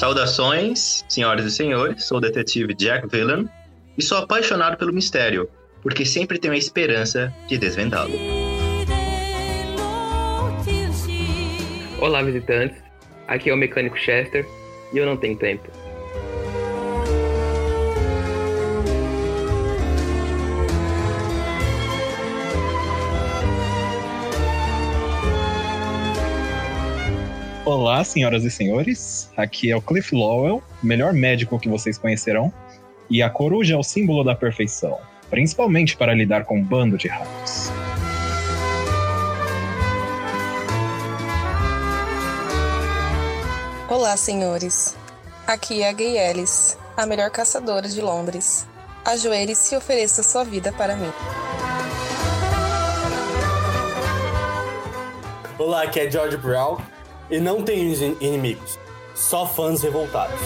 Saudações, senhoras e senhores, sou o detetive Jack Villan e sou apaixonado pelo mistério, porque sempre tenho a esperança de desvendá-lo. Olá, visitantes. Aqui é o mecânico Chester e eu não tenho tempo. Olá, senhoras e senhores. Aqui é o Cliff Lowell, melhor médico que vocês conhecerão. E a coruja é o símbolo da perfeição, principalmente para lidar com um bando de ratos. Olá, senhores. Aqui é a Gay Ellis, a melhor caçadora de Londres. Ajoelhe-se e ofereça sua vida para mim. Olá, aqui é George Brown e não tem inimigos, só fãs revoltados.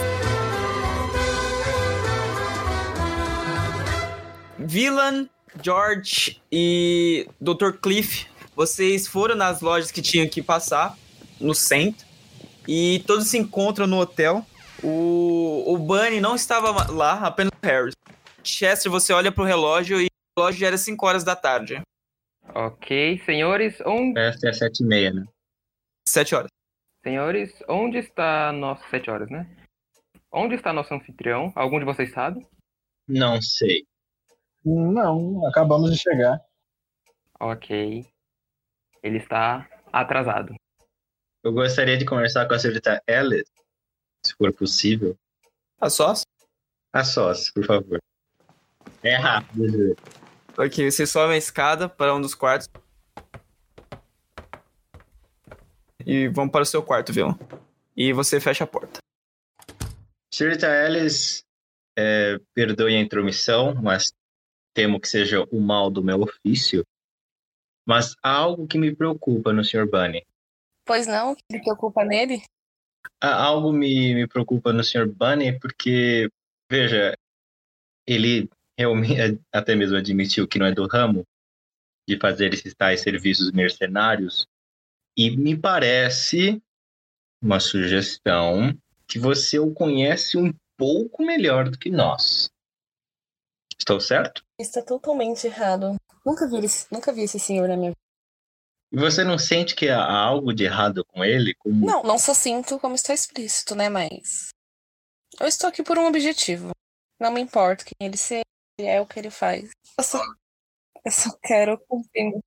Villan, George e Dr. Cliff, vocês foram nas lojas que tinham que passar, no centro, e todos se encontram no hotel. O, o Bunny não estava lá, apenas o Harris. Chester, você olha pro relógio e o relógio já era 5 horas da tarde. Ok, senhores, onde... Esta é sete e meia, né? 7 horas. Senhores, onde está nosso... Sete horas, né? Onde está nosso anfitrião? Algum de vocês sabe? Não sei. Não, acabamos de chegar. Ok. Ele está atrasado. Eu gostaria de conversar com a senhorita Ellis, se for possível. A sós? A sós, por favor. É rápido. Ok, você sobe a escada para um dos quartos. E vão para o seu quarto, viu? E você fecha a porta. Senhorita Ellis, é, perdoe a intromissão, mas temo que seja o mal do meu ofício. Mas há algo que me preocupa no Sr. Bunny. Pois não? Que preocupa nele? Há algo me, me preocupa no Sr. Bunny porque, veja, ele realmente até mesmo admitiu que não é do ramo de fazer esses tais serviços mercenários. E me parece uma sugestão que você o conhece um pouco melhor do que nós. Estou certo? Está totalmente errado. Nunca vi, esse, nunca vi esse senhor na minha vida. E você não sente que há algo de errado com ele? Como... Não, não só sinto como está explícito, né? Mas. Eu estou aqui por um objetivo. Não me importa quem ele seja, é o que ele faz. Eu só, eu só quero cumprir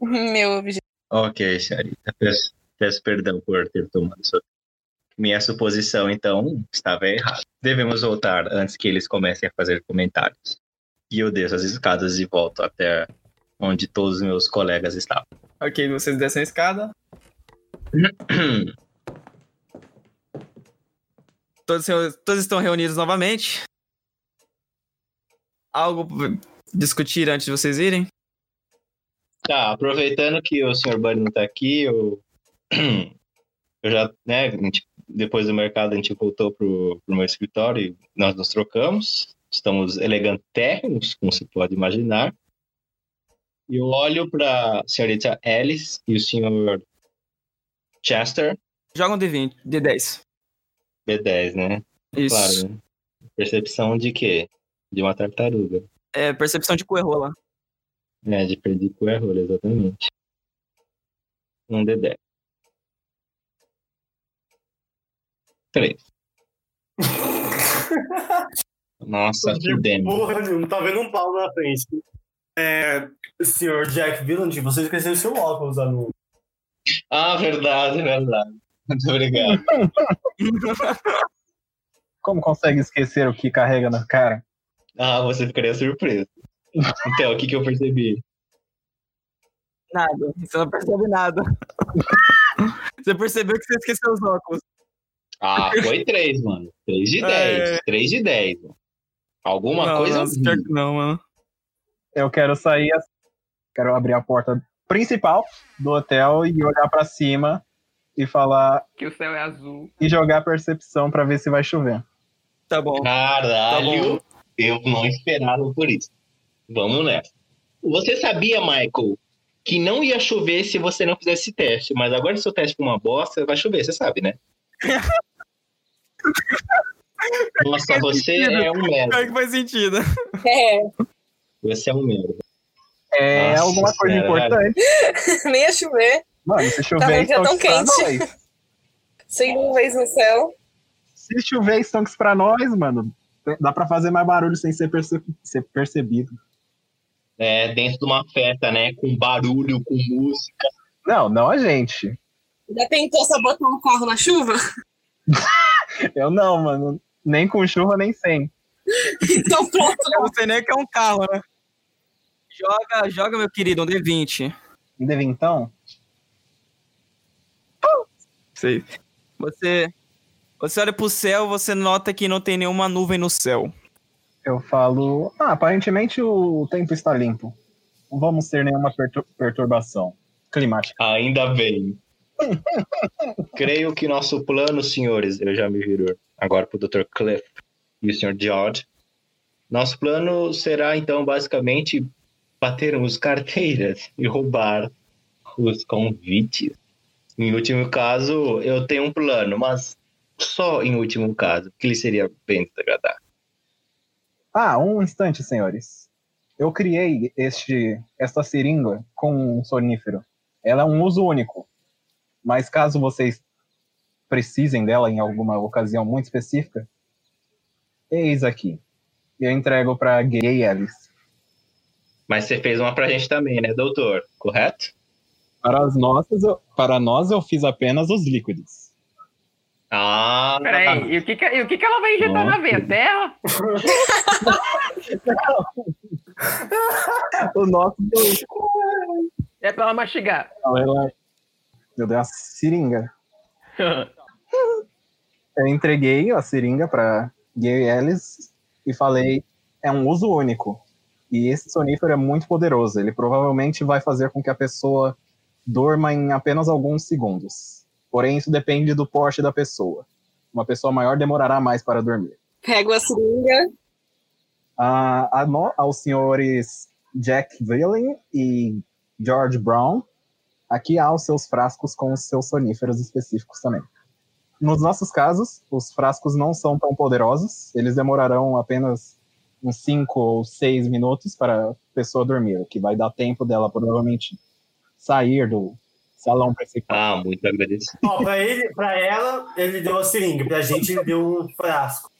meu objetivo. Ok, senhorita. Peço, peço perdão por ter tomado sua... Minha suposição, então, estava errada. Devemos voltar antes que eles comecem a fazer comentários. E eu desço as escadas e volto até onde todos os meus colegas estavam. Ok, vocês descem a escada. Todos, todos estão reunidos novamente. Algo discutir antes de vocês irem? Tá, aproveitando que o Sr. Bunny não tá aqui, eu, eu já, né, a gente- depois do mercado a gente voltou pro, pro meu escritório e nós nos trocamos. Estamos elegantérrimos, como se pode imaginar. E eu olho pra senhorita Alice e o senhor Chester, Joga um D20, D10. B10, né? Isso. Claro, né? Percepção de quê? De uma tartaruga. É percepção de coerrola. É, de perder com erro, exatamente. Um D10. Três. Nossa, fudemos. Porra, não tá vendo um pau na frente. É, senhor Jack Villand, você esqueceu seu óculos, amigo. Ah, verdade, verdade. Muito obrigado. Como consegue esquecer o que carrega na cara? Ah, você ficaria surpreso. Então, o que, que eu percebi? Nada. Você não percebe nada. Você percebeu que você esqueceu os óculos. Ah, foi três, mano. Três de É. dez. Três de dez. mano. Alguma não, coisa não, pior que não, mano. Eu quero sair, assim, quero abrir a porta principal do hotel e olhar pra cima e falar Que o céu é azul. e jogar a percepção pra ver se vai chover. Tá bom. Caralho, Tá eu não esperava por isso. Vamos nessa. Você sabia, Michael, que não ia chover se você não fizesse esse teste, mas agora se o teste for uma bosta, vai chover, você sabe, né? Nossa, você é um merda. Pior que faz sentido. É, Você é um merda. É Nossa alguma coisa senhora, importante. nem ia chover. Mano, se chover, Tá é tão quente. Sem nuvens no céu. Se chover Stonks pra nós, mano, dá pra fazer mais barulho sem ser, perce- ser percebido. É, dentro de uma festa, né? Com barulho, com música. Não, não a gente. Já tentou sabotar um carro na chuva? Eu não, mano. Nem com chuva, nem sem. Então pronto. Eu não sei nem que é um carro, né? Joga, joga, meu querido, um D20. Deve então? Sei. Você, você olha pro céu, você nota que não tem nenhuma nuvem no céu. Eu falo. Ah, aparentemente o tempo está limpo. Não vamos ter nenhuma pertur- perturbação climática. Ainda bem. Creio que nosso plano, senhores, eu já me viro agora pro Dr. Cliff e o Sr. George. Nosso plano será, então, basicamente batermos carteiras e roubar os convites. Em último caso, eu tenho um plano, mas só em último caso, que lhe seria bem desagradável. Ah, um instante, senhores. Eu criei este, esta seringa com um sonífero. Ela é um uso único. Mas caso vocês precisem dela em alguma ocasião muito específica, eis aqui. Eu entrego para Gay Ellis. Mas você fez uma pra gente também, né, doutor? Correto? Para, as nossas, eu- para nós, eu fiz apenas os líquidos. Ah, Peraí, e o que, que, e o que, que ela vai injetar na veia? Terra? O nosso. É pra ela mastigar. Não, ela... Eu dei uma seringa. Eu entreguei a seringa para Gay Ellis e falei: é um uso único. E esse sonífero é muito poderoso. Ele provavelmente vai fazer com que a pessoa dorma em apenas alguns segundos. Porém, isso depende do porte da pessoa. Uma pessoa maior demorará mais para dormir. Pego a seringa. a, a no- aos senhores Jack Villen e George Brown, aqui há os seus frascos com os seus soníferos específicos também. Nos nossos casos, os frascos não são tão poderosos, eles demorarão apenas uns 5 ou 6 minutos para a pessoa dormir, o que vai dar tempo dela provavelmente sair do salão principal. ah, muito agradecido. Ó, pra, ele, pra ela, ele deu a seringa. Pra gente, ele deu um frasco.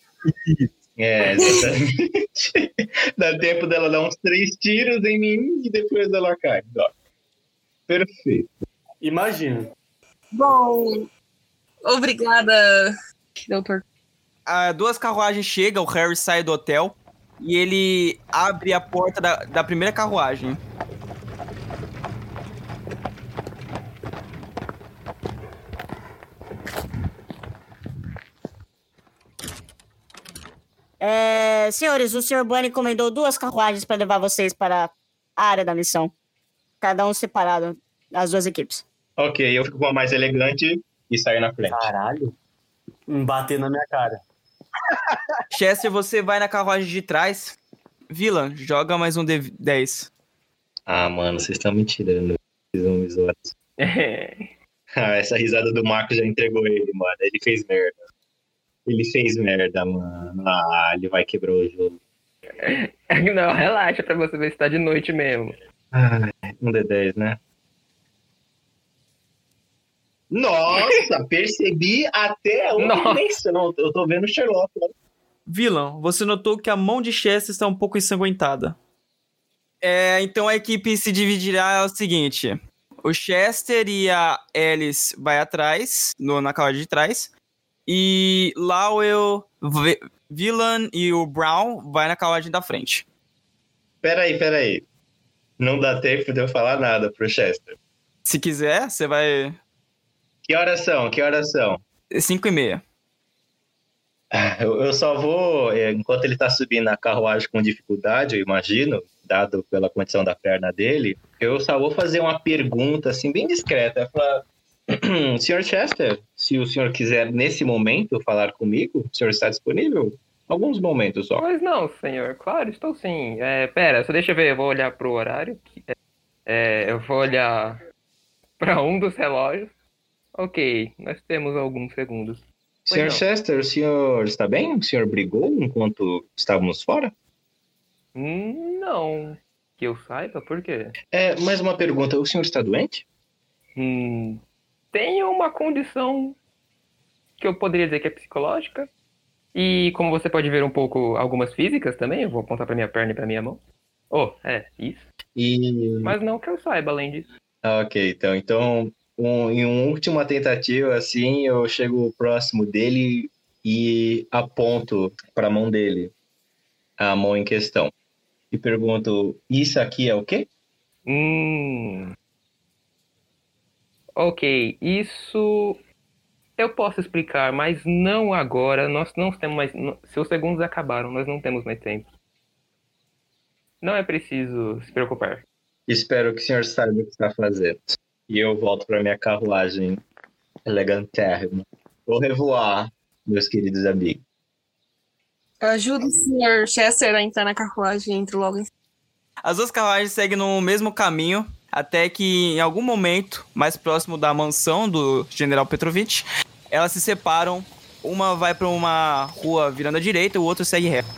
É, exatamente. Dá tempo dela dar uns três tiros em mim e depois ela cai. Ó. Perfeito. Imagina. Bom, obrigada, doutor. Ah, duas carruagens chegam, o Harry sai do hotel e ele abre a porta da, da primeira carruagem. É, senhores, o Sr. Bunny encomendou duas carruagens para levar vocês para a área da missão. Cada um separado, as duas equipes. Ok, eu fico com a mais elegante e saio na frente. Caralho. Um bater na minha cara. Chester, você vai na carruagem de trás. Vila, joga mais um D10. Ah, mano, vocês estão me tirando. Vocês vão me zoar. É. Ah, essa risada do Marco já entregou ele, mano. Ele fez merda. Ele fez merda, mano. Ah, ele vai quebrar o jogo. Não, relaxa pra você ver se tá de noite mesmo. Ai, um D10, né? Nossa, percebi até uma Nossa. dimensão. Eu tô vendo Sherlock. né? Villain, você notou que a mão de Chester está um pouco ensanguentada. É, então a equipe se dividirá é o seguinte: o Chester e a Alice vai atrás, no, na carruagem de trás, e Lowell, V- Villain e o Brown vai na carruagem da frente. Peraí, peraí. Não dá tempo de eu falar nada pro Chester. Se quiser, você vai Que horas são? Que horas são? 5 e meia. Eu, só vou, é, enquanto ele tá subindo na carruagem com dificuldade, eu imagino, dado pela condição da perna dele, eu só vou fazer uma pergunta, assim, bem discreta. Falar, senhor Chester, se o senhor quiser, nesse momento, falar comigo, o senhor está disponível? Alguns momentos só. Pois não, senhor. Claro, estou sim. É, pera, só deixa eu ver. Eu vou olhar pro horário. que- É, eu vou olhar pra um dos relógios. Ok, nós temos alguns segundos. Sr. não. Chester, o senhor está bem? O senhor brigou enquanto estávamos fora? Hum, Não. Que eu saiba, por quê? É, mais uma pergunta. O senhor está doente? Hum, tenho uma condição que eu poderia dizer que é psicológica. E como você pode ver um pouco algumas físicas também, eu vou apontar pra minha perna e pra minha mão. Oh, é, isso. E... Mas não que eu saiba além disso. Ah, ok, então, então um- em uma última tentativa, assim, eu chego próximo dele e aponto para a mão dele, a mão em questão. E pergunto, isso aqui é o quê? Hum. Ok, isso eu posso explicar, mas não agora. Nós não temos mais. Seus segundos acabaram, nós não temos mais tempo. Não é preciso se preocupar. Espero que o senhor saiba o que está fazendo. E eu volto para minha carruagem elegantérrima. Vou revoar, meus queridos amigos. Ajuda o Sr. Chester a entrar na carruagem e entre logo em As duas carruagens seguem no mesmo caminho, até que em algum momento, mais próximo da mansão do General Petrovich, elas se separam. Uma vai pra uma rua virando à direita, o outro segue reto.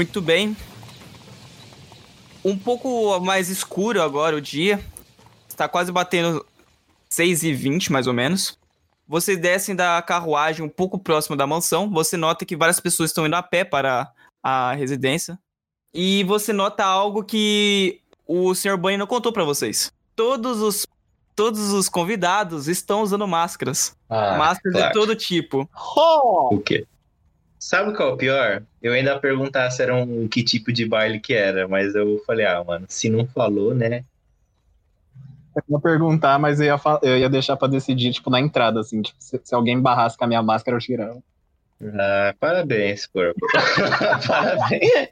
Muito bem. Um pouco mais escuro agora o dia. Está quase batendo 6 e 20 mais ou menos. Vocês descem da carruagem um pouco próximo da mansão. Você nota que várias pessoas estão indo a pé para a residência. E você nota algo que o Sr. Bunny não contou para vocês. Todos os, todos os convidados estão usando máscaras. Ah, máscaras de claro. todo tipo. Oh! O quê? Sabe qual é o pior? Eu ainda ia perguntar se era um que tipo de baile que era, mas eu falei, ah, mano, se não falou, né? Eu ia perguntar, mas eu ia, eu ia deixar pra decidir, tipo, na entrada, assim. Tipo, se, se alguém barrasse com a minha máscara, eu tirava. Ah, parabéns, corpo. parabéns.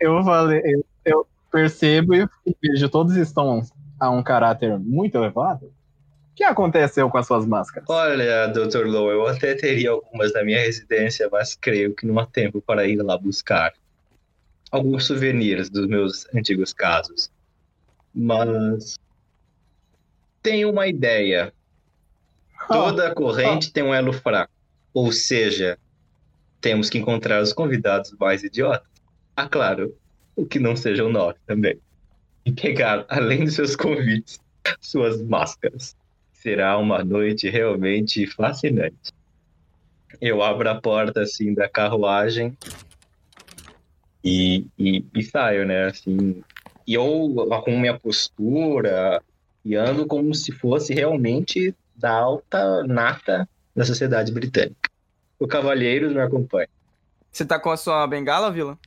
Eu falei, eu, eu percebo e vejo, todos estão a um caráter muito elevado. O que aconteceu com as suas máscaras? Olha, Dr. Low, eu até teria algumas na minha residência, mas creio que não há tempo para ir lá buscar alguns souvenirs dos meus antigos casos. Mas tenho uma ideia. Toda corrente tem um elo fraco. Ou seja, temos que encontrar os convidados mais idiotas. Ah, claro, o que não sejam nós também. E pegar, além dos seus convites, suas máscaras. Será uma noite realmente fascinante. Eu abro a porta assim da carruagem e, e, e saio, né? Assim, e eu arrumo minha postura e ando como se fosse realmente da alta nata da sociedade britânica. O Cavalheiros me acompanha. Você tá com a sua bengala, Vila?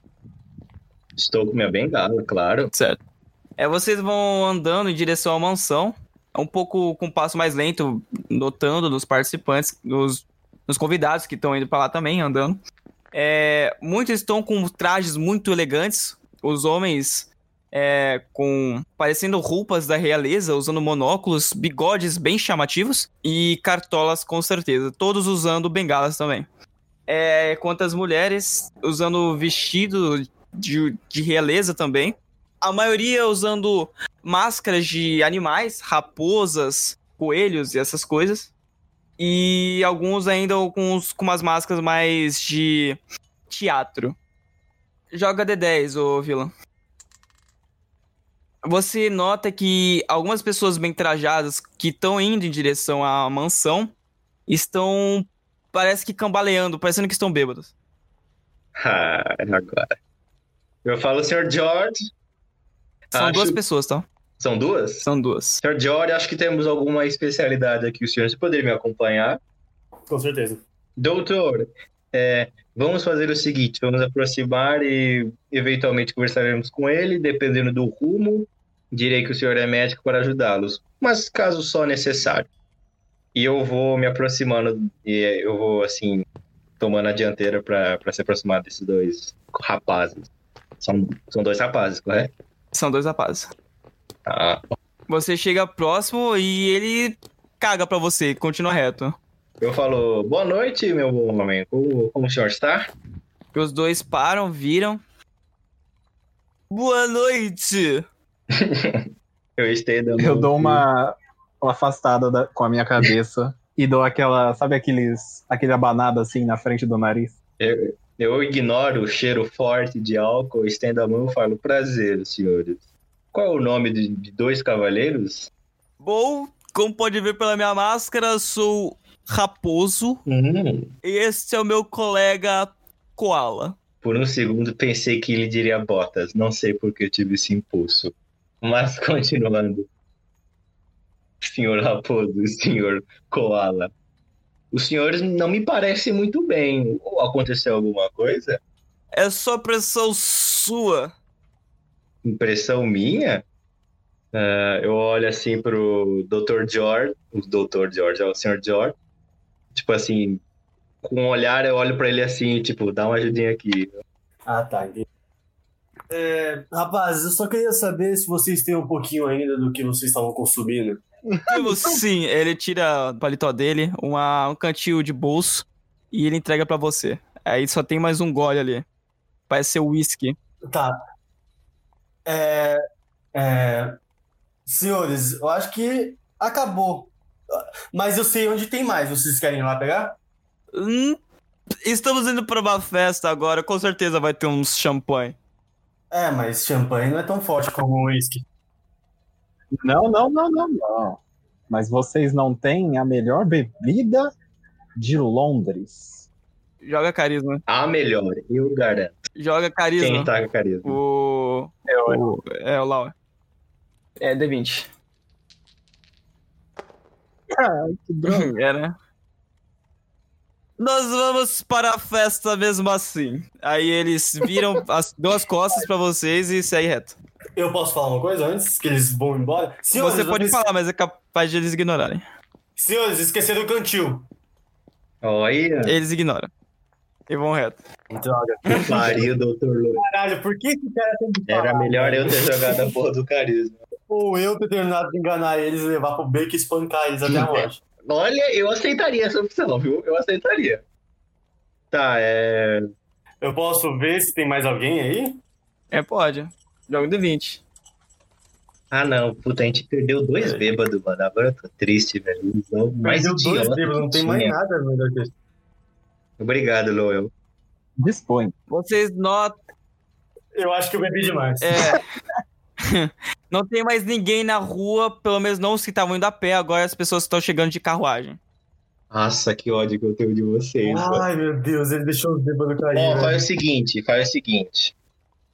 Estou com minha bengala, claro. Certo. É, vocês vão andando em direção à mansão, um pouco com um passo mais lento, notando nos participantes, nos, nos convidados que estão indo pra lá também, andando. É, muitos estão com trajes muito elegantes, os homens é, com parecendo roupas da realeza, usando monóculos, bigodes bem chamativos e cartolas com certeza, todos usando bengalas também. É, quanto as mulheres usando vestido de, de realeza também, a maioria usando máscaras de animais, raposas, coelhos e essas coisas. E alguns ainda com, uns, com umas máscaras mais de teatro. Joga D10, ô vilão. Você nota que algumas pessoas bem trajadas que estão indo em direção à mansão estão, parece que cambaleando, parecendo que estão bêbados. Ah, agora. Eu falo, Sr. George. São Acho- duas pessoas, tá? São duas? São duas. Sr. George, acho que temos alguma especialidade aqui. O senhor, poderia me acompanhar? Com certeza. Doutor, é, vamos fazer o seguinte: vamos aproximar e eventualmente conversaremos com ele, dependendo do rumo. Direi que o senhor é médico para ajudá-los, mas caso só necessário. E eu vou me aproximando, e eu vou, assim, tomando a dianteira para se aproximar desses dois rapazes. São, são dois rapazes, correto? São dois rapazes. Ah, Você chega próximo e ele caga pra você, continua reto. eu falo, boa noite, meu bom homem. Como, como o senhor está? E os dois param, viram. Boa noite! Eu estendo a Eu dou uma, uma afastada da- com a minha cabeça e dou aquela, sabe aqueles, aquele abanado assim na frente do nariz? Eu, eu ignoro o cheiro forte de álcool, estendo a mão e falo, prazer, senhores. Qual é o nome de, de dois cavaleiros? Bom, como pode ver pela minha máscara, sou Raposo Hum, e este é o meu colega Koala. por um segundo pensei que ele diria botas. Não sei por que eu tive esse impulso. Mas continuando. Senhor Raposo, senhor Koala. Os senhores não me parecem muito bem. Ou aconteceu alguma coisa? É só pressão sua. impressão minha, ah, eu olho assim pro Dr. George, o Dr. George, é o Sr. George, tipo assim, com um olhar eu olho pra ele assim, tipo, dá uma ajudinha aqui. Ah, tá. É, rapaz, eu só queria saber se vocês têm um pouquinho ainda do que vocês estavam consumindo. Temos sim, ele tira do paletó dele uma, um cantil de bolso e ele entrega pra você. Aí só tem mais um gole ali. Parece ser whisky. Tá. É, é, senhores, eu acho que acabou. Mas eu sei onde tem mais. Vocês querem ir lá pegar? Hum, estamos indo pra uma festa agora, com certeza vai ter uns champanhe. É, mas champanhe não é tão forte como o uísque. Não, não, não, não, não. Mas vocês não têm a melhor bebida de Londres. Joga carisma. A melhor, eu garanto. Joga carisma. Quem tá com carisma? O. o- É, o Lau. É, D20. Ai, que droga. É, né? Nós vamos para a festa mesmo assim. Aí eles viram as duas costas pra vocês e seguem reto. Eu posso falar uma coisa antes que eles vão embora? Senhores, Você pode vocês- falar, mas é capaz de eles ignorarem. Senhores, esqueceram o cantil. Olha, Eles ignoram. E vão reto. Droga. pariu, doutor Lu. Caralho, por que esse cara tem que Era falar? melhor eu ter jogado a porra do carisma. Ou eu ter terminado de enganar eles e levar pro beco e espancar eles até a morte. Olha, eu aceitaria essa opção, viu? Eu aceitaria. Tá, é. Eu posso ver se tem mais alguém aí? É, pode. Joga D20. Ah, não, puta, a gente perdeu dois bêbados, mano. Agora eu tô triste, velho. Então, mais Perdeu dois idiota bêbados, não tem mais nada melhor que isso. Obrigado, Loel. Dispõe. Vocês notam. Eu acho que eu bebi demais. É. não tem mais ninguém na rua, pelo menos não os que estavam indo a pé, agora as pessoas estão chegando de carruagem. Nossa, que ódio que eu tenho de vocês. mano. Ai, meu Deus, ele deixou os bêbados cair. Ó, velho. faz o seguinte, faz o seguinte.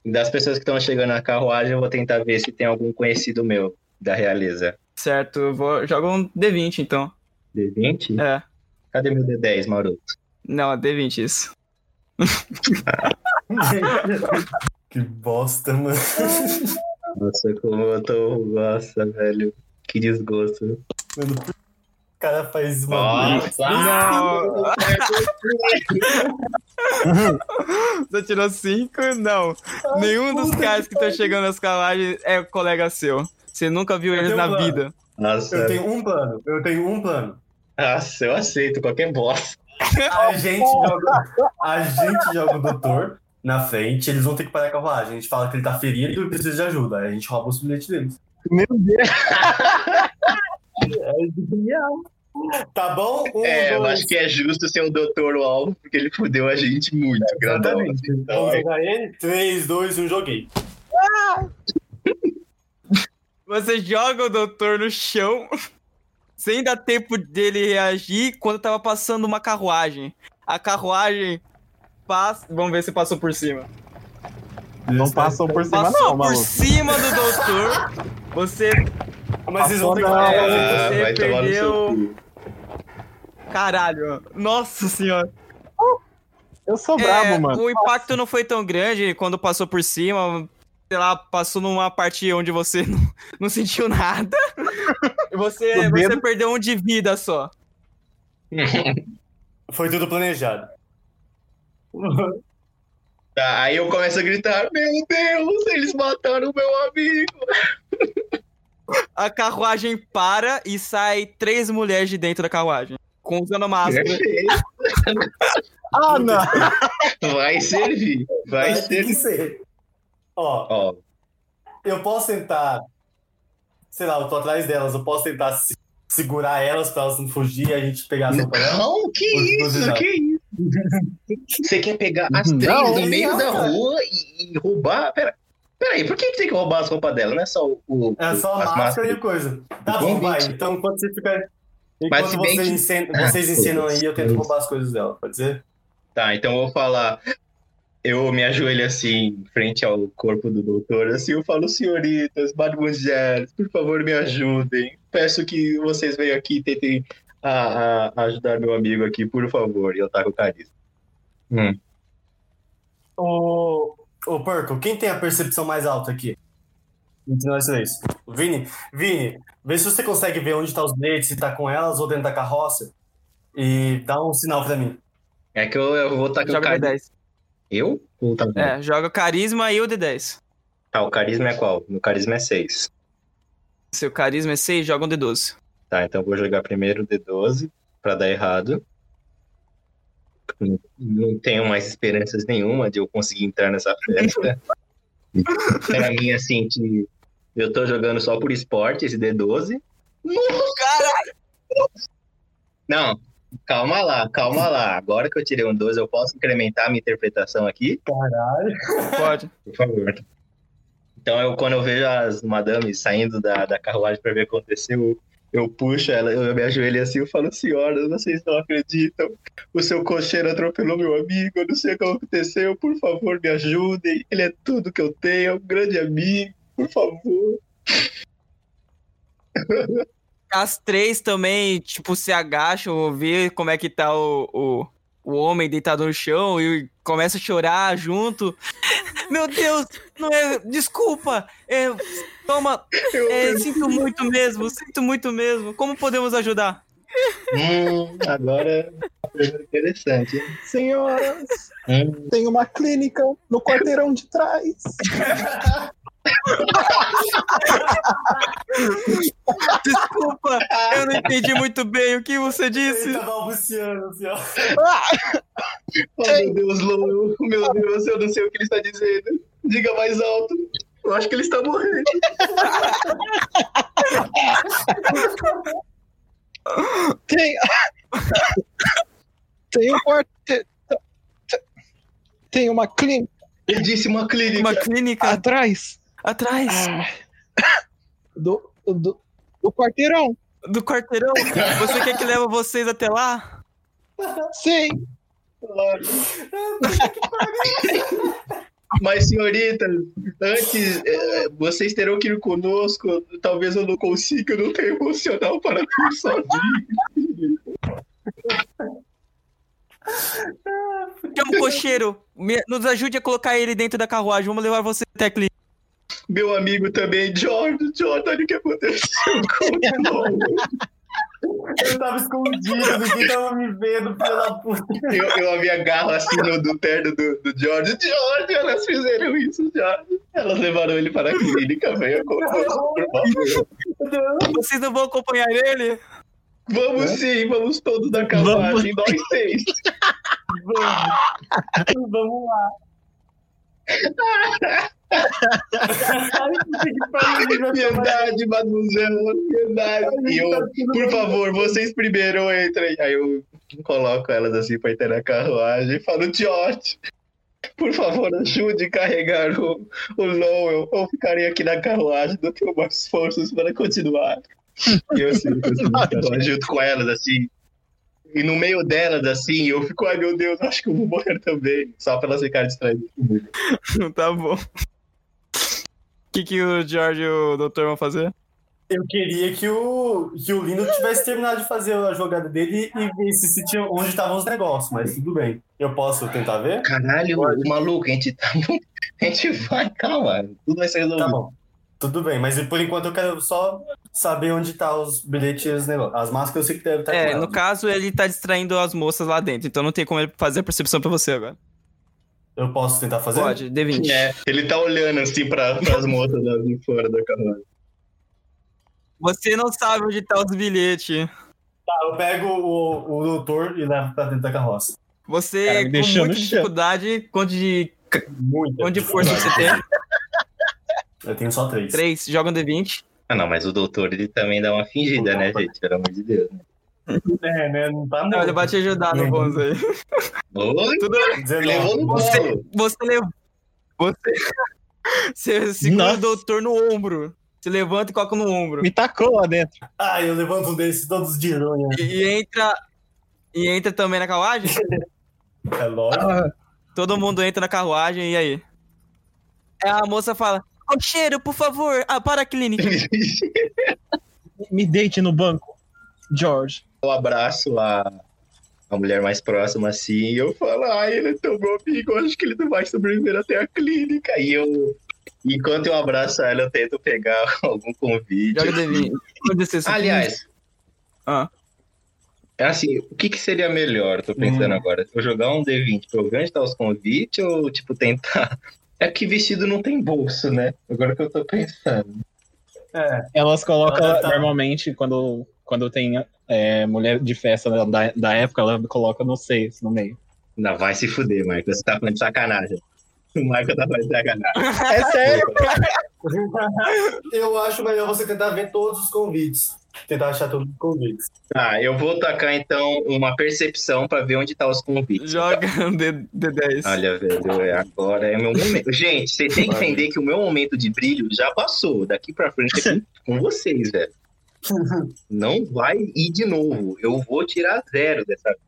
Das pessoas que estão chegando na carruagem, eu vou tentar ver se tem algum conhecido meu da realeza. Certo, eu vou. Joga um D20 então. D20? É. Cadê meu D10, maroto? Não, é D20 isso. que bosta, mano. Nossa, como eu tô. Nossa, velho. Que desgosto. Mano, cara faz uma. Nossa! Não! Você tirou 5? Não. Nenhum dos caras que estão chegando nas carruagens é colega seu. Você nunca viu eles tenho na plano. vida. Nossa, Eu tenho um plano, eu tenho um plano. nossa, eu aceito qualquer bosta. A gente joga, a gente joga o doutor na frente, eles vão ter que parar a carruagem. A gente fala que ele tá ferido e precisa de ajuda. Aí a gente rouba os bilhetes deles. Meu Deus. É genial. Tá bom? Um, É, eu dois, acho que é justo ser o doutor o alvo, porque ele fudeu a gente muito, grandão. Exatamente. assim. Então, Vamos jogar ele? 3, 2, 1, joguei. Você joga o doutor no chão, sem dar tempo dele reagir, quando tava passando uma carruagem. A carruagem passa. Vamos ver se passou por cima. Não passou por cima, Passou não, por maluco. cima do doutor. Você, Mas vocês vão ter que. Ah, você vai tomar no seu perdeu-. Caralho. Nossa senhora. Eu sou brabo, É, mano. O impacto não foi tão grande quando passou por cima. Sei lá, passou numa parte onde você não, não sentiu nada. E você, você dedo? perdeu um de vida só. Foi tudo planejado. Tá, aí eu começo a gritar: Meu Deus, eles mataram meu amigo. A carruagem para e sai três mulheres de dentro da carruagem. Com usando máscara. Perfeito. Ah, não. Vai servir. Vai Vai ter que servir. ser. Ó, Ó, eu posso tentar. Sei lá, eu tô atrás delas. Eu posso tentar se- segurar elas pra elas não fugir e a gente pegar a sopa delas? não, que isso, que isso? Você quer pegar as Não, três no não, meio da cara. rua e, e roubar? Pera, peraí, por que, que tem que roubar as roupas dela? Não é só o. o- É só a máscara e coisa. Tá Bom, vai. Então, enquanto você fica. Mas Enquanto se bem vocês, que- ensinam, vocês Ah, ensinam aí, eu tento roubar as coisas dela, pode ser? Tá, então eu vou falar. Eu me ajoelho assim, frente ao corpo do doutor, assim, eu falo, senhoritas, mademoiselles, por favor, me ajudem. Peço que vocês venham aqui e tentem a, a- ajudar meu amigo aqui, por favor. E eu taco o carisma. Hum. Ô, ô Perco, quem tem a percepção mais alta aqui? Entre nós três. Vini, Vini, vê se você consegue ver onde tá os bilhetes, se tá com elas ou dentro da carroça. E dá um sinal pra mim. É que eu, eu vou tacar o Joga carisma. D10. Eu? Tá? É, joga carisma e o D10. Tá, o carisma é qual? Meu carisma é 6. Seu carisma é 6, joga um D12. Tá, então eu vou jogar primeiro o D12 pra dar errado. Não- tenho mais esperanças nenhuma de eu conseguir entrar nessa festa. pra mim, assim, que eu tô jogando só por esporte, esse D12. Caralho! Não, calma lá, calma lá. Agora que eu tirei um 12, eu posso incrementar a minha interpretação aqui? Caralho. Pode. Por favor. Então, eu, quando eu vejo as madames saindo da, da carruagem para ver o que aconteceu, eu puxo ela, eu me ajoelho assim, eu falo, senhoras, vocês não acreditam. O seu cocheiro atropelou meu amigo, eu não sei o que aconteceu, por favor, me ajudem. Ele é tudo que eu tenho, é um grande amigo, por favor. As três também, tipo, se agacham, vê como é que tá o, o, o homem deitado no chão e começa a chorar junto. Meu Deus, não é. Desculpa! É, toma. é, sinto muito mesmo, sinto muito mesmo. Como podemos ajudar? Hum, agora é interessante. Senhoras, Hum, tem uma clínica no quarteirão de trás. Desculpa, eu não entendi muito bem o que você Ele disse. tá balbuciando, assim, ó. Oh, meu Deus, Lou, meu Deus, eu não sei o que ele está dizendo. Diga mais alto. Eu acho que ele está morrendo. Tem. tem um quarteirão. Tem uma clínica Ele disse uma clínica. Uma clínica atrás atrás ah, do, do, do quarteirão. do quarteirão. Você quer que leve vocês até lá? Sim. Mas, senhorita, antes, eh, vocês terão que ir conosco. Talvez eu não consiga, eu não tenho emocional para ir sozinho. Chama o cocheiro. Me- Nos ajude a colocar ele dentro da carruagem. Vamos levar você até a clínica. Meu amigo também, George. George, olha o que aconteceu com o. Eu tava escondido, ninguém tava me vendo, filho da puta. eu, eu me agarro assim no do terno do, do George. George, elas fizeram isso, George. Elas levaram ele para a clínica, favor. Vocês não vão acompanhar ele? Vamos sim, vamos todos na carruagem, nós seis. Vamos. Vamos lá. Piedade, mademoiselle, piedade. E eu, por favor, vocês primeiro entrem. Aí eu coloco elas assim pra entrar na carruagem e falo, George, por favor, ajude a carregar o, o Lowell. Eu ficarei aqui na carruagem, não tenho mais forças para continuar. E eu sinto assim, carruagem junto com elas, assim. E no meio delas, assim, eu fico, ai meu Deus, acho que eu vou morrer também. Só pra elas ficarem distraídas comigo. tá bom. O que, que o George e o doutor vão fazer? Eu queria que o, que o Lindo tivesse terminado de fazer a jogada dele e visse se tinha, onde estavam os negócios, mas tudo bem. Eu posso tentar ver? Caralho, o maluco, a gente tá. A gente vai, calma. Tudo vai ser resolvido. Tá bom. Tudo bem, mas por enquanto eu quero só saber onde tá os bilhetes e os negócios. As máscaras eu sei que deve estar É, com no elas. caso, ele tá distraindo as moças lá dentro, então não tem como ele fazer a percepção pra você agora. Eu posso tentar fazer? Pode, D20. É, ele tá olhando assim pra, pras moças lá de fora da carruagem. Você não sabe onde tá os bilhetes. Tá, eu pego o, o doutor e levo pra dentro da carroça. Você, Cara, me com deixou muita dificuldade, quanto de, Muito. quanto de força você tem? Eu tenho só três. Três, joga um D20. Ah, não, mas o doutor ele também dá uma fingida, né, gente? Pelo amor de Deus. né? É, né? Não tá Não, ele morto. vai te ajudar no bônus aí. Oi, Tudo levou no Você, bolo. você levou. Você, você segura Nossa. o doutor no ombro. Se levanta e coloca no ombro. Me tacou lá dentro. Ah, eu levanto um desses todos de ironha. E, e entra. E entra também na carruagem? É lógico. Todo mundo entra na carruagem, e aí? Aí a moça fala: Ô cheiro, por favor, ah, para a clínica. Me deite no banco, George. Eu abraço a, a mulher mais próxima assim e eu falo, ai, ele é tão meu amigo, acho que ele não vai sobreviver até a clínica. E eu, enquanto eu abraço ela, eu tento pegar algum convite. Joga D20. Quanto você- Aliás, Ah. é assim, o que, que seria melhor? Tô pensando agora. Eu jogar um D20 pra eu tá os convites ou, tipo, tentar. É que vestido não tem bolso, né? Agora que eu tô pensando. É. Elas colocam, Ela deve tá- normalmente, quando, quando tem é, mulher de festa da, da época, ela coloca no seio, no meio. Não, vai se fuder, Michael. Você tá falando de sacanagem. O Michael tá falando de sacanagem. É sério? Eu acho melhor você tentar ver todos os convites. Tentar achar todos os convites. Tá, eu vou tacar então uma percepção pra ver onde tá os convites. Joga um D, D10. Olha, velho, é- agora é meu momento. Gente, vocês têm que entender que o meu momento de brilho já passou. Daqui pra frente é com, com vocês, velho. Não vai ir de novo. Eu vou tirar zero dessa vez.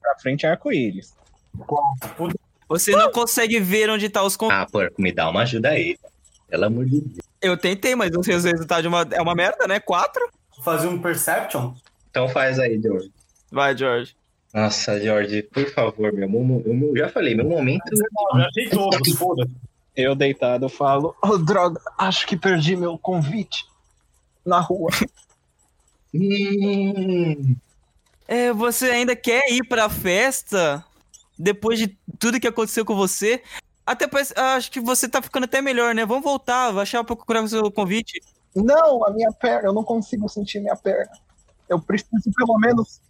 Pra frente é arco-íris. Você não consegue ver onde tá os. Ah, porco, me dá uma ajuda aí. Pelo amor de Deus. Eu tentei, mas os seus resultados é uma, é uma merda, né? Quatro? Fazer um Perception? Então faz aí, George. Vai, George. Nossa, George, por favor, meu. mo- Eu já falei, meu momento. Eu já todos. Eu deitado falo, oh droga, acho que perdi meu convite na rua. Hum, É, você ainda quer ir pra festa depois de tudo que aconteceu com você? Até parece, acho que você tá ficando até melhor, né? Vamos voltar, vou achar pra procurar o seu convite. Não, a minha perna, eu não consigo sentir minha perna. Eu preciso pelo menos.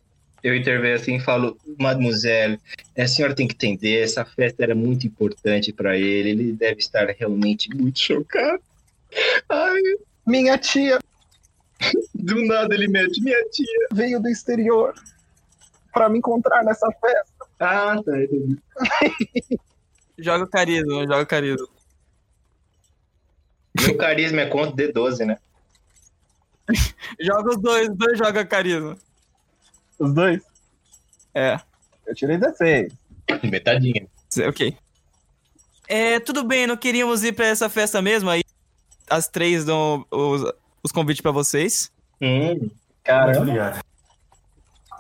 eu intervenho assim e falo, Mademoiselle, a senhora tem que entender, essa festa era muito importante pra ele, ele deve estar realmente muito chocado. Ai, Minha tia do nada ele mete minha tia. veio do exterior pra me encontrar nessa festa. Ah, tá, entendi. Joga o carisma, joga o carisma. Meu carisma é contra D12, né? Joga os dois, os dois joga carisma. Os dois? É, Eu tirei 16. Metadinha. ok. É, tudo bem, não queríamos ir pra essa festa mesmo, aí as três dão os, os convites pra vocês. Hum. Muito Cara, obrigado.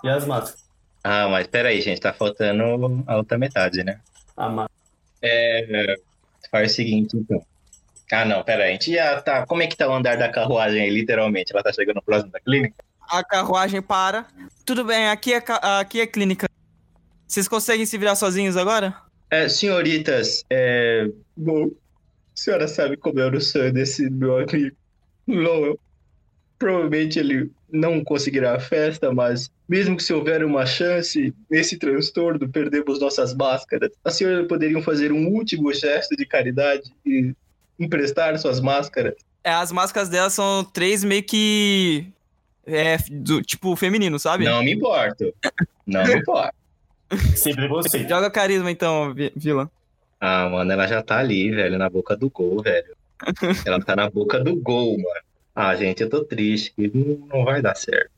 E as máscaras? Ah, mas peraí, gente, tá faltando a outra metade, né? A máscara. É, faz o seguinte, então. Ah, não, peraí, a gente já tá. Como é que tá o andar da carruagem aí, literalmente? Ela tá chegando próximo da clínica? A carruagem para. Tudo bem, aqui é, ca- aqui é clínica. Vocês conseguem se virar sozinhos agora? É, senhoritas, é. Bom, a senhora sabe como era o sonho desse meu amigo. Lowell. Provavelmente ele não conseguirá a festa, mas mesmo que se houver uma chance, nesse transtorno, perdemos nossas máscaras. As senhoras poderiam fazer um último gesto de caridade e emprestar suas máscaras. É, as máscaras dela são três meio que. É, do, tipo, feminino, sabe? Não me importo. Não me importo. Sempre você. Joga carisma então, Vi- Vila. Ah, mano, ela já tá ali, velho, na boca do gol, velho. Ela tá na boca do gol, mano. Ah, gente, eu tô triste, que não, não vai dar certo.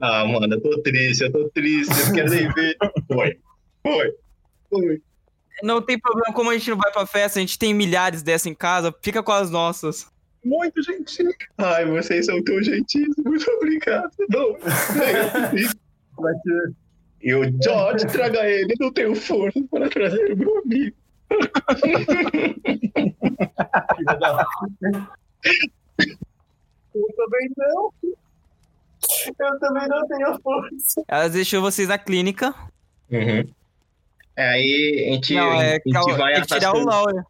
Ah, mano, eu tô triste, eu tô triste, vocês querem ver? Foi, foi, foi. Não tem problema, como a gente não vai pra festa, a gente tem milhares dessa em casa, fica com as nossas. Muito gentil. Ai, vocês são tão gentis. Muito obrigado. Não. E o George, traga ele. Não tenho força para trazer o meu amigo. Eu também não. Eu também não tenho força. Elas deixou vocês na clínica. Uhum. Aí a gente, Não, é a gente cal- vai tem que tirar o afastando. Lowell.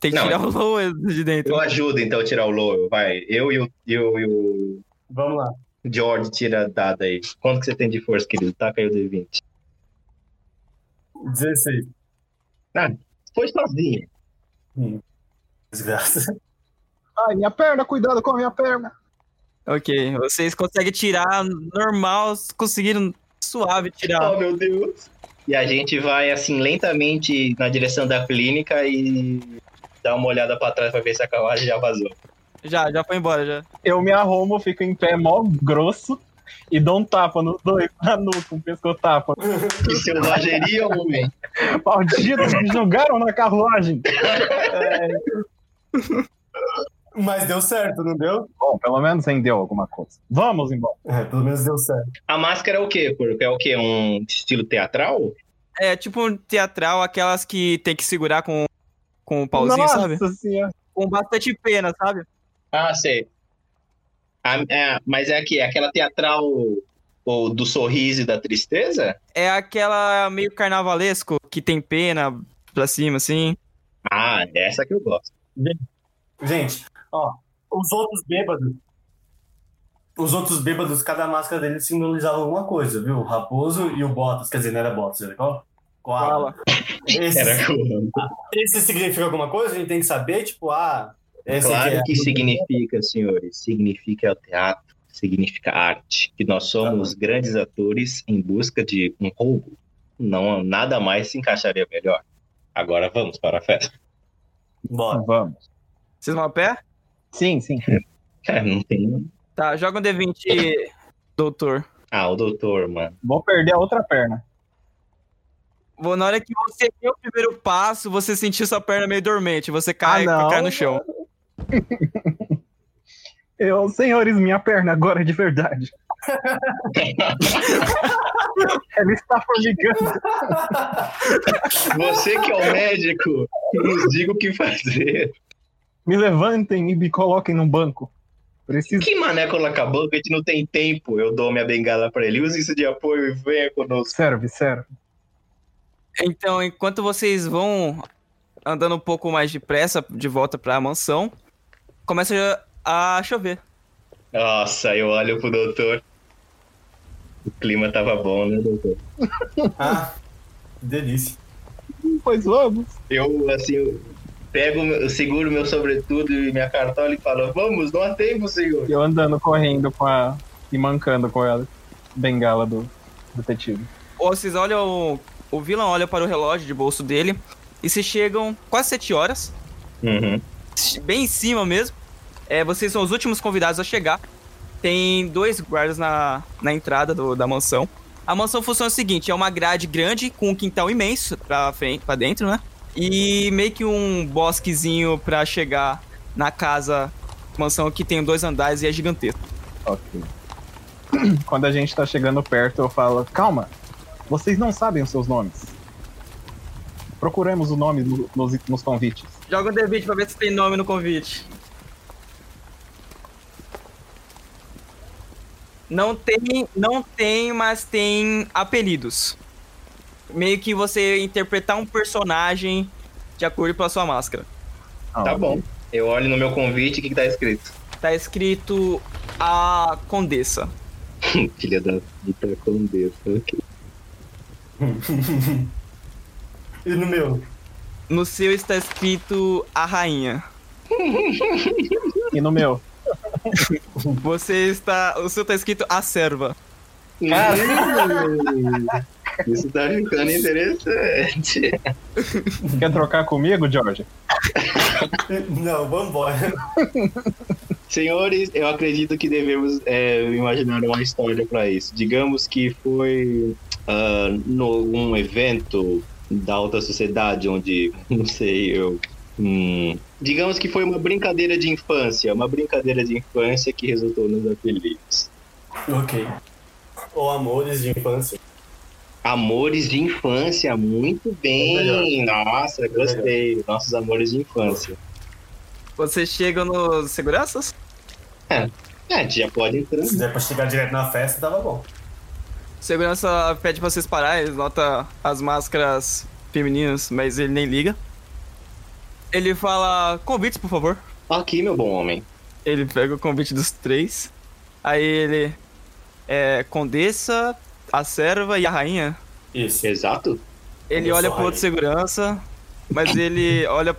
Tem que Não, tirar o Lowell de dentro. Eu ajudo então a tirar o Lowell, vai. Eu e o, eu e o Vamos lá. George tira a dada aí. Quanto que você tem de força, querido? Taca aí o D20. 16. Foi sozinho. Desgraça. Ai, minha perna, cuidado com a minha perna. Ok, vocês conseguem tirar normal, conseguiram suave tirar. Oh, meu Deus. E a gente vai, assim, lentamente na direção da clínica e dá uma olhada pra trás pra ver se a carruagem já vazou. Já, já foi embora, já. Eu me arrumo, fico em pé mó grosso e dou um tapa nos dois, na nuca, um pescotapa. Que selvageria, homem. Malditos, me jogaram na carruagem. Mas deu certo, não deu? Bom, pelo menos rendeu alguma coisa. Vamos embora. É, pelo menos deu certo. A máscara é o quê, Porco? É o quê? Um estilo teatral? É tipo um teatral, aquelas que tem que segurar com, com o pauzinho, Nossa sabe? senhora. Com bastante pena, sabe? Ah, sei. É, mas é aqui, aquela teatral ou do sorriso e da tristeza? É aquela meio carnavalesco, que tem pena pra cima, assim. Ah, essa que eu gosto. Gente, ó, os outros bêbados. Os outros bêbados, cada máscara deles simbolizava alguma coisa, viu? O Raposo e o Bottas. Quer dizer, não era Bottas, era qual? Koala. Esse, Era cool. esse significa alguma coisa? A gente tem que saber, tipo, ah, esse Claro é. que significa, senhores. Significa o teatro, significa arte. Que nós somos grandes atores em busca de um roubo. Não, nada mais se encaixaria melhor. Agora vamos para a festa. Bora. Vamos. Vocês vão a pé? Sim, sim. É, não tem. Tá, joga um D20, doutor. Ah, o doutor, mano. Vou perder a outra perna. Vou, na hora que você deu o primeiro passo, você sentiu sua perna meio dormente. Você cai, Ah, não. cai no chão. Eu, senhores, minha perna agora é de verdade. Ela está formigando. Você que é o médico, nos diga o que fazer. Me levantem e me coloquem num banco. Preciso. Que mané coloca a banca, a gente não tem tempo. Eu dou minha bengala pra ele. Use isso de apoio e venha conosco. Serve, serve. Então, enquanto vocês vão andando um pouco mais depressa de volta pra mansão, começa a chover. Nossa, eu olho pro doutor. O clima tava bom, né, doutor? Ah, delícia. Pois vamos. Eu, assim, eu pego, eu seguro meu sobretudo e minha cartola e falo, vamos, não há tempo, senhor. Eu andando, correndo com a. e mancando com a bengala do detetive. Ou vocês olham, o vilão olha para o relógio de bolso dele e se chegam quase 7 horas, Uhum. bem em cima mesmo. É, vocês são os últimos convidados a chegar. Tem dois guardas na, na entrada do- da mansão. A mansão funciona o seguinte: é uma grade grande com um quintal imenso pra frente, para dentro, né? E meio que um bosquezinho pra chegar na casa mansão que tem dois andares e é gigantesco. Ok. Quando a gente tá chegando perto, eu falo: calma, vocês não sabem os seus nomes. Procuremos o nome no- nos, nos convites. Joga um D20 pra ver se tem nome no convite. Não tem, não tem, mas tem apelidos. Meio que você interpretar um personagem de acordo com a sua máscara. Ah, Tá bom. Eu olho no meu convite, o que, que tá escrito? Tá escrito a Condessa. Filha da puta condessa. E no meu? No seu está escrito a Rainha. E no meu? Você está. O seu tá escrito a Serva. Isso tá ficando interessante. Quer trocar comigo, George? Não, vambora. Senhores, eu acredito que devemos é, imaginar uma história para isso. Digamos que foi ah, no, um evento da alta sociedade onde, não sei, eu, um, Digamos que foi uma brincadeira de infância, uma brincadeira de infância que resultou nos apelidos. Ok. Ou amores de infância. Amores de infância, muito bem. Nossa, gostei. Nossos amores de infância. Vocês chegam nos seguranças? É, a gente já pode entrar. Se der pra chegar direto na festa, tava bom. Segurança pede pra vocês pararem, ele nota as máscaras femininas, mas ele nem liga. Ele fala, convites, por favor. Aqui, meu bom homem. Ele pega o convite dos três. Aí ele. É. Condessa, a serva e a rainha. Isso. Exato. Ele olha pro outro segurança, mas ele olha.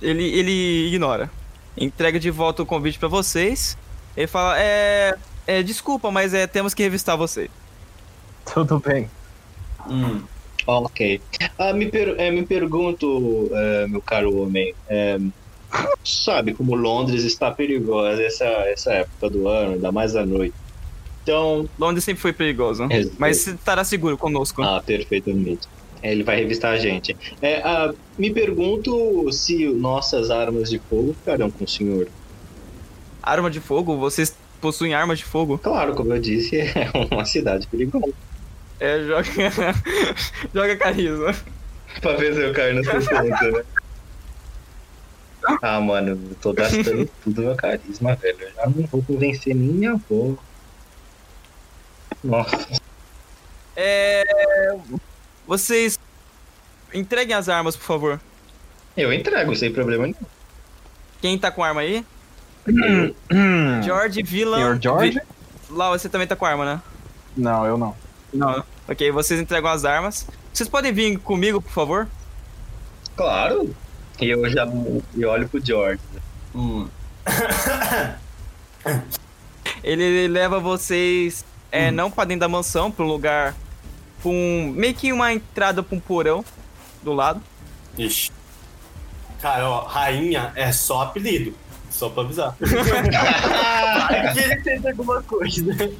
Ele, ele ignora. Entrega de volta o convite pra vocês. Ele fala: É. é desculpa, mas é, temos que revistar você. Tudo bem. Hum. Ok. Ah, me, per- é, me pergunto, é, meu caro homem, é, sabe como Londres está perigosa essa, essa época do ano, ainda mais à noite. Então, Londres sempre foi perigoso. Mas você estará seguro conosco. ah, perfeitamente. Ele vai revistar a gente. É, ah, me pergunto se nossas armas de fogo ficarão com o senhor. Arma de fogo? Vocês possuem armas de fogo? Claro, como eu disse, é uma cidade perigosa. É, joga. joga carisma. pra ver se eu caio no 60, né? Ah, mano, eu tô gastando tudo meu carisma, velho. Eu já não vou convencer nem minha avó. Nossa. É. Vocês. Entreguem as armas, por favor. Eu entrego, sem problema nenhum. Quem tá com arma aí? George, Villan. Senhor George? Vi... Lá, você também tá com arma, né? Não, eu não. Não. Ok, vocês entregam as armas. Vocês podem vir comigo, por favor? Claro. E eu já eu olho pro George. Hum. Ele leva vocês, é, não pra dentro da mansão, pra um lugar. pra um, meio que uma entrada pra um porão do lado. Ixi. Cara, ó, rainha é só apelido. Só pra avisar. Vai que ele tenta alguma coisa.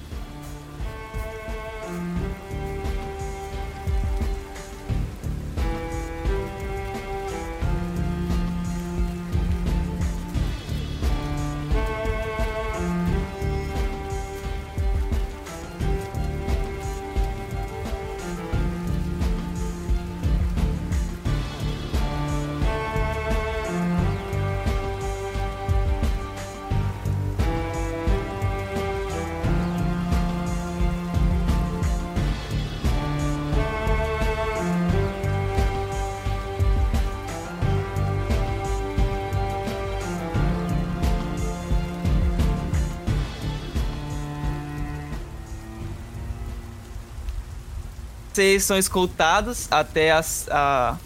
Vocês são escoltados até as, a.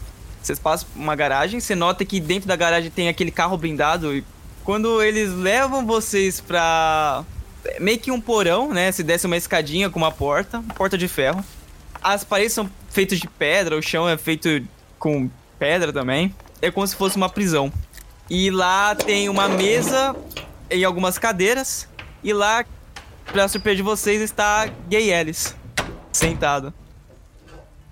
Vocês passam uma garagem. Você nota que dentro da garagem tem aquele carro blindado. E quando eles levam vocês pra. Meio que um porão, né? Se desce uma escadinha com uma porta, porta de ferro. As paredes são feitas de pedra, o chão é feito com pedra também. É como se fosse uma prisão. E lá tem uma mesa e algumas cadeiras. E lá, pra surpresa de vocês, está Gay Ellis, sentado.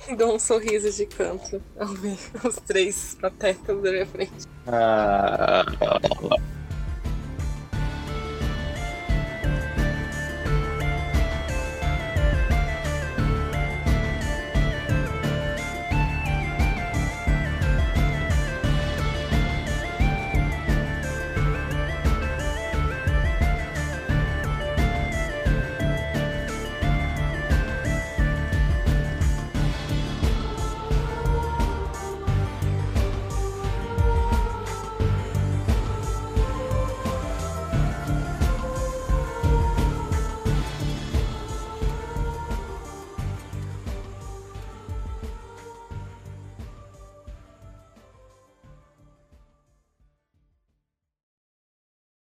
Dou um sorriso de canto ao ver os três patetas da minha frente. Ah,